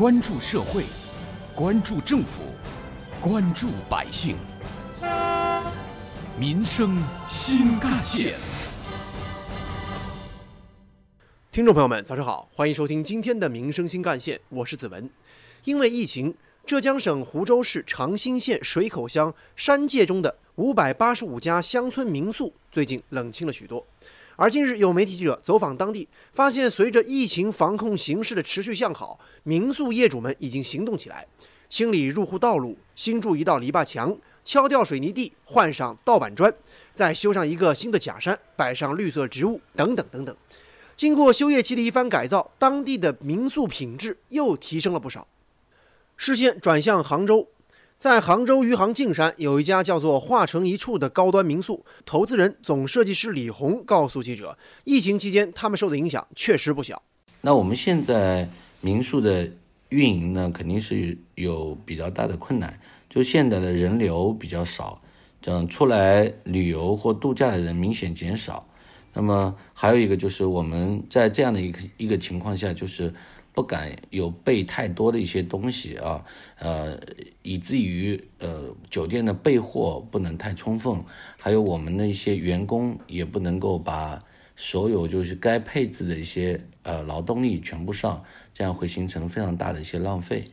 关注社会，关注政府，关注百姓，民生新干线。听众朋友们，早上好，欢迎收听今天的《民生新干线》，我是子文。因为疫情，浙江省湖州市长兴县水口乡山界中的五百八十五家乡村民宿最近冷清了许多。而近日，有媒体记者走访当地，发现随着疫情防控形势的持续向好，民宿业主们已经行动起来，清理入户道路，新筑一道篱笆墙，敲掉水泥地，换上盗板砖，再修上一个新的假山，摆上绿色植物，等等等等。经过休业期的一番改造，当地的民宿品质又提升了不少。视线转向杭州，在杭州余杭径山有一家叫做“化成一处”的高端民宿，投资人总设计师李红告诉记者，疫情期间他们受的影响确实不小。那我们现在民宿的运营呢，肯定是有比较大的困难，就现在的人流比较少，这样出来旅游或度假的人明显减少。那么还有一个就是我们在这样的一个一个情况下，就是不敢有备太多的一些东西啊，呃，以至于呃酒店的备货不能太充分，还有我们的一些员工也不能够把所有就是该配置的一些呃劳动力全部上，这样会形成非常大的一些浪费。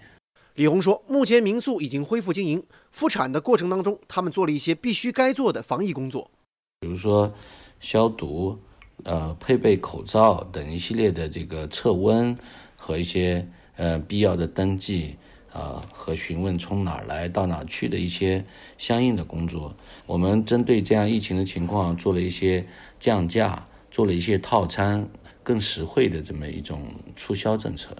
李红说，目前民宿已经恢复经营，复产的过程当中，他们做了一些必须该做的防疫工作，比如说。消毒，呃，配备口罩等一系列的这个测温和一些呃必要的登记啊和询问从哪儿来到哪儿去的一些相应的工作。我们针对这样疫情的情况做了一些降价，做了一些套餐，更实惠的这么一种促销政策。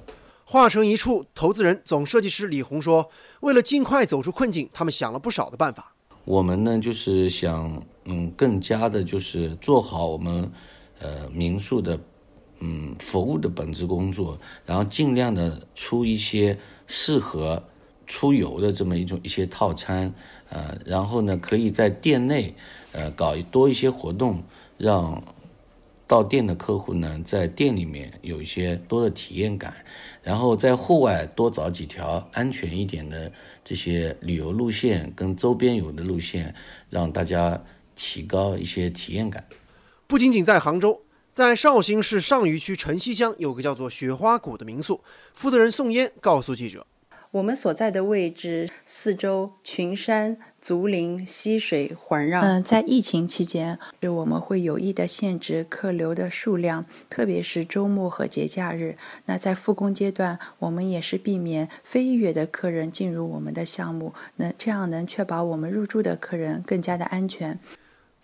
化成一处，投资人总设计师李红说：“为了尽快走出困境，他们想了不少的办法。”我们呢，就是想，嗯，更加的，就是做好我们，呃，民宿的，嗯，服务的本质工作，然后尽量的出一些适合出游的这么一种一些套餐，呃，然后呢，可以在店内，呃，搞多一些活动，让。到店的客户呢，在店里面有一些多的体验感，然后在户外多找几条安全一点的这些旅游路线跟周边游的路线，让大家提高一些体验感。不仅仅在杭州，在绍兴市上虞区城西乡有个叫做雪花谷的民宿，负责人宋嫣告诉记者。我们所在的位置四周群山、竹林、溪水环绕。嗯，在疫情期间，就我们会有意的限制客流的数量，特别是周末和节假日。那在复工阶段，我们也是避免非预约的客人进入我们的项目，那这样能确保我们入住的客人更加的安全。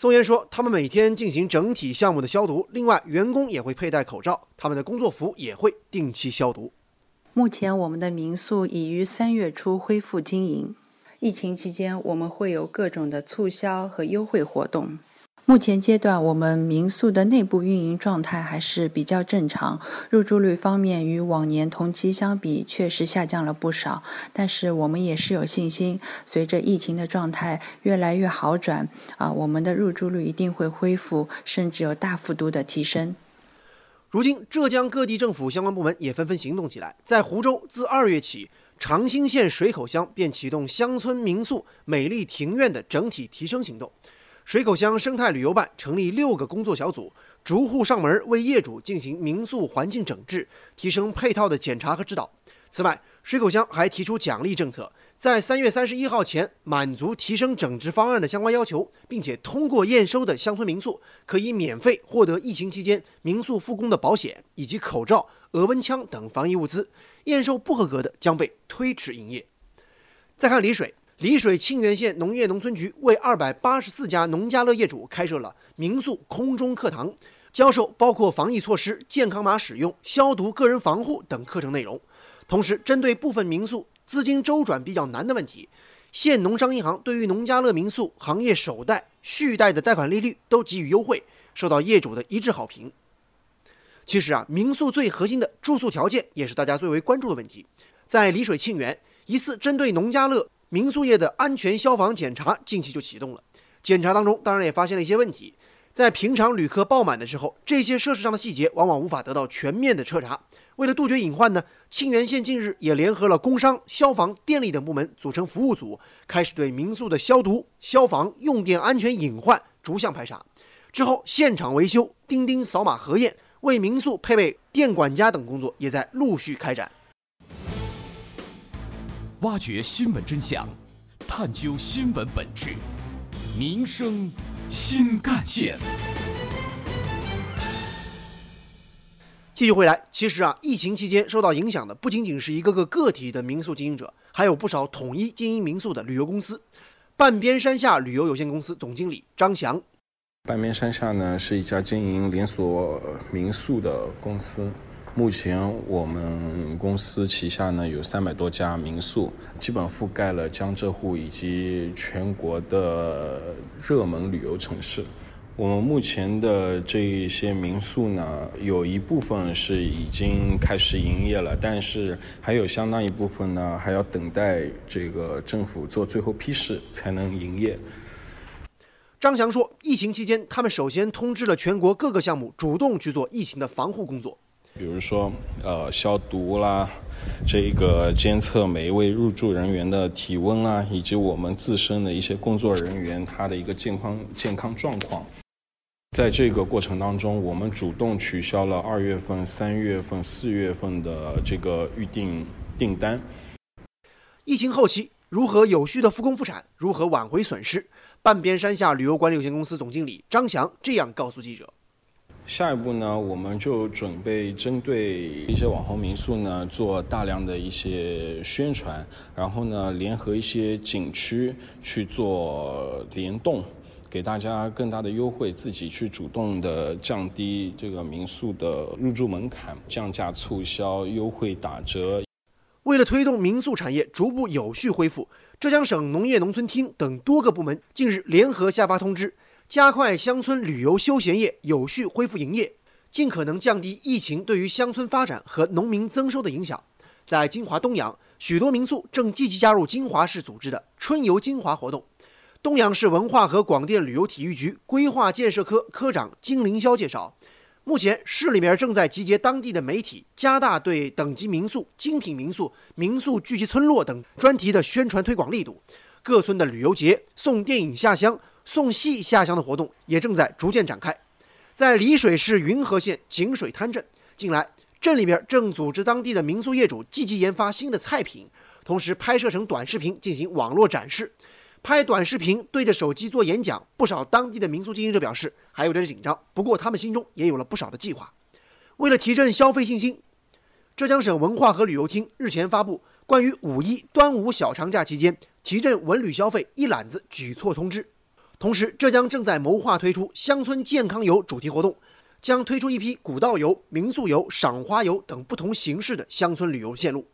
宋岩说，他们每天进行整体项目的消毒，另外员工也会佩戴口罩，他们的工作服也会定期消毒。目前，我们的民宿已于三月初恢复经营。疫情期间，我们会有各种的促销和优惠活动。目前阶段，我们民宿的内部运营状态还是比较正常。入住率方面，与往年同期相比，确实下降了不少。但是，我们也是有信心，随着疫情的状态越来越好转，啊，我们的入住率一定会恢复，甚至有大幅度的提升。如今，浙江各地政府相关部门也纷纷行动起来。在湖州，自二月起，长兴县水口乡便启动乡村民宿美丽庭院的整体提升行动。水口乡生态旅游办成立六个工作小组，逐户上门为业主进行民宿环境整治，提升配套的检查和指导。此外，水口乡还提出奖励政策。在三月三十一号前满足提升整治方案的相关要求，并且通过验收的乡村民宿，可以免费获得疫情期间民宿复工的保险以及口罩、额温枪等防疫物资。验收不合格的将被推迟营业。再看丽水，丽水沁源县农业农村局为二百八十四家农家乐业主开设了民宿空中课堂，教授包括防疫措施、健康码使用、消毒、个人防护等课程内容。同时，针对部分民宿。资金周转比较难的问题，县农商银行对于农家乐民宿行业首贷、续贷的贷款利率都给予优惠，受到业主的一致好评。其实啊，民宿最核心的住宿条件也是大家最为关注的问题。在丽水沁源，一次针对农家乐民宿业的安全消防检查近期就启动了。检查当中，当然也发现了一些问题。在平常旅客爆满的时候，这些设施上的细节往往无法得到全面的彻查。为了杜绝隐患呢，沁源县近日也联合了工商、消防、电力等部门，组成服务组，开始对民宿的消毒、消防、用电安全隐患逐项排查。之后，现场维修、钉钉扫码核验、为民宿配备电管家等工作也在陆续开展。挖掘新闻真相，探究新闻本质，民生新干线。继续回来，其实啊，疫情期间受到影响的不仅仅是一个个个体的民宿经营者，还有不少统一经营民宿的旅游公司。半边山下旅游有限公司总经理张翔，半边山下呢是一家经营连锁民宿的公司。目前我们公司旗下呢有三百多家民宿，基本覆盖了江浙沪以及全国的热门旅游城市。我们目前的这一些民宿呢，有一部分是已经开始营业了，但是还有相当一部分呢，还要等待这个政府做最后批示才能营业。张翔说，疫情期间，他们首先通知了全国各个项目，主动去做疫情的防护工作，比如说，呃，消毒啦，这个监测每一位入住人员的体温啦，以及我们自身的一些工作人员他的一个健康健康状况。在这个过程当中，我们主动取消了二月份、三月份、四月份的这个预订订单。疫情后期如何有序的复工复产，如何挽回损失？半边山下旅游管理有限公司总经理张翔这样告诉记者：“下一步呢，我们就准备针对一些网红民宿呢，做大量的一些宣传，然后呢，联合一些景区去做联动。”给大家更大的优惠，自己去主动的降低这个民宿的入住门槛，降价促销、优惠打折。为了推动民宿产业逐步有序恢复，浙江省农业农村厅等多个部门近日联合下发通知，加快乡村旅游休闲业有序恢复营业，尽可能降低疫情对于乡村发展和农民增收的影响。在金华东阳，许多民宿正积极加入金华市组织的“春游金华”活动。东阳市文化和广电旅游体育局规划建设科科长金凌霄介绍，目前市里面正在集结当地的媒体，加大对等级民宿、精品民宿、民宿聚集村落等专题的宣传推广力度。各村的旅游节、送电影下乡、送戏下乡的活动也正在逐渐展开。在丽水市云和县井水滩镇，近来镇里面正组织当地的民宿业主积极研发新的菜品，同时拍摄成短视频进行网络展示。拍短视频对着手机做演讲，不少当地的民宿经营者表示还有点紧张，不过他们心中也有了不少的计划。为了提振消费信心，浙江省文化和旅游厅日前发布关于五一、端午小长假期间提振文旅消费一揽子举措通知。同时，浙江正在谋划推出乡村健康游主题活动，将推出一批古道游、民宿游、赏花游等不同形式的乡村旅游线路。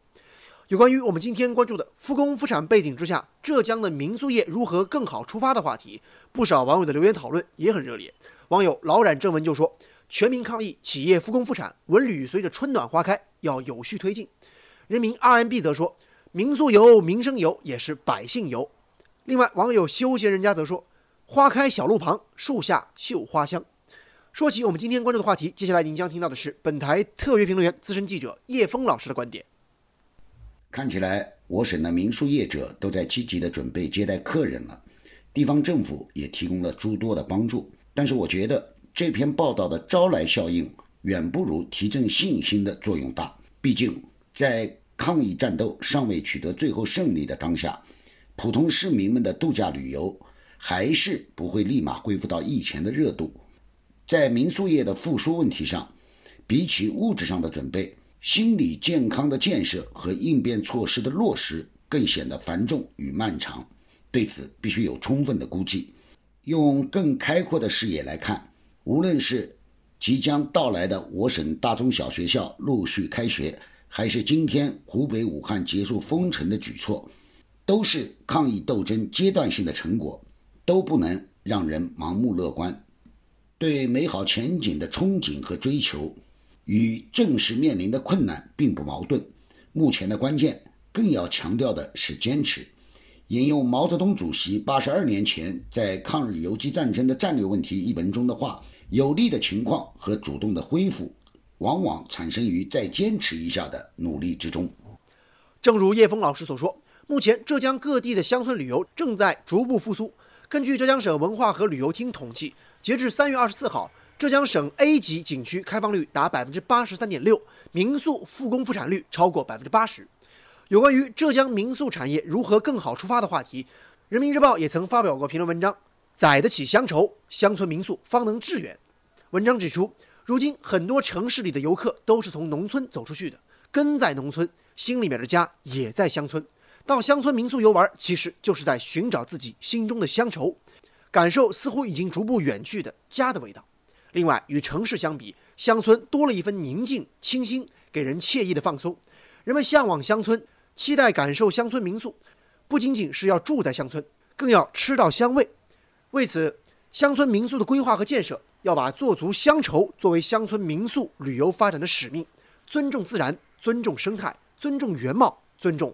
有关于我们今天关注的复工复产背景之下，浙江的民宿业如何更好出发的话题，不少网友的留言讨论也很热烈。网友老冉正文就说：“全民抗疫，企业复工复产，文旅随着春暖花开要有序推进。”人民 RMB 则说：“民宿游、民生游也是百姓游。”另外，网友休闲人家则说：“花开小路旁，树下绣花香。”说起我们今天关注的话题，接下来您将听到的是本台特约评论员、资深记者叶峰老师的观点。看起来，我省的民宿业者都在积极的准备接待客人了，地方政府也提供了诸多的帮助。但是，我觉得这篇报道的招来效应远不如提振信心的作用大。毕竟，在抗疫战斗尚未取得最后胜利的当下，普通市民们的度假旅游还是不会立马恢复到以前的热度。在民宿业的复苏问题上，比起物质上的准备。心理健康的建设和应变措施的落实更显得繁重与漫长，对此必须有充分的估计。用更开阔的视野来看，无论是即将到来的我省大中小学校陆续开学，还是今天湖北武汉结束封城的举措，都是抗疫斗争阶段性的成果，都不能让人盲目乐观。对美好前景的憧憬和追求。与正式面临的困难并不矛盾。目前的关键更要强调的是坚持，引用毛泽东主席八十二年前在抗日游击战争的战略问题一文中的话：“有利的情况和主动的恢复，往往产生于再坚持一下的努力之中。”正如叶峰老师所说，目前浙江各地的乡村旅游正在逐步复苏。根据浙江省文化和旅游厅统计，截至三月二十四号，浙江省 A 级景区开放率达百分之八十三点六，民宿复工复产率超过百分之八十。有关于浙江民宿产业如何更好出发的话题，人民日报也曾发表过评论文章，载得起乡愁，乡村民宿方能致远。文章指出，如今很多城市里的游客都是从农村走出去的，根在农村，心里面的家也在乡村。到乡村民宿游玩，其实就是在寻找自己心中的乡愁，感受似乎已经逐步远去的家的味道。另外，与城市相比，乡村多了一份宁静、清新，给人惬意的放松。人们向往乡村。期待感受乡村民宿，不仅仅是要住在乡村，更要吃到香味。为此，乡村民宿的规划和建设要把做足乡愁作为乡村民宿旅游发展的使命，尊重自然，尊重生态，尊重原貌，尊重